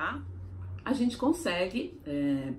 tá? A gente consegue é,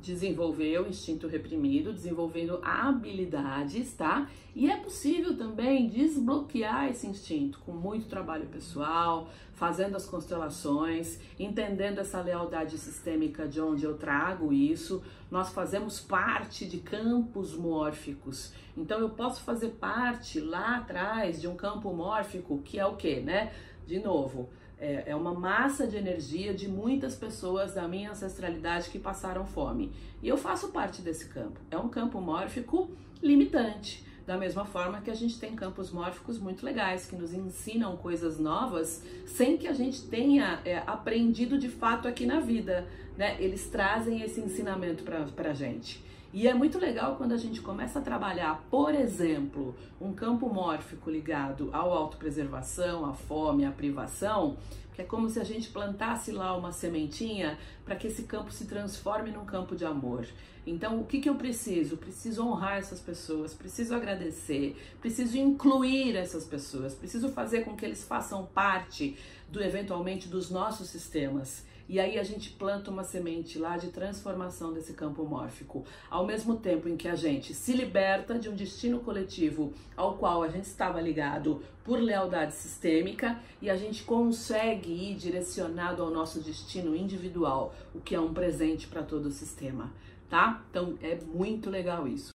desenvolver o instinto reprimido, desenvolvendo habilidades, tá? E é possível também desbloquear esse instinto com muito trabalho pessoal, fazendo as constelações, entendendo essa lealdade sistêmica de onde eu trago isso. Nós fazemos parte de campos mórficos. Então eu posso fazer parte lá atrás de um campo mórfico que é o quê, né? De novo, é, é uma massa de energia de muitas pessoas da minha ancestralidade que passaram fome. E eu faço parte desse campo. É um campo mórfico limitante. Da mesma forma que a gente tem campos mórficos muito legais, que nos ensinam coisas novas sem que a gente tenha é, aprendido de fato aqui na vida. Né? Eles trazem esse ensinamento para a gente. E é muito legal quando a gente começa a trabalhar, por exemplo, um campo mórfico ligado ao autopreservação, à fome, à privação, que é como se a gente plantasse lá uma sementinha para que esse campo se transforme num campo de amor. Então, o que, que eu preciso? Preciso honrar essas pessoas, preciso agradecer, preciso incluir essas pessoas, preciso fazer com que eles façam parte do eventualmente dos nossos sistemas. E aí a gente planta uma semente lá de transformação desse campo mórfico. Ao mesmo tempo em que a gente se liberta de um destino coletivo ao qual a gente estava ligado por lealdade sistêmica e a gente consegue ir direcionado ao nosso destino individual, o que é um presente para todo o sistema, tá? Então é muito legal isso.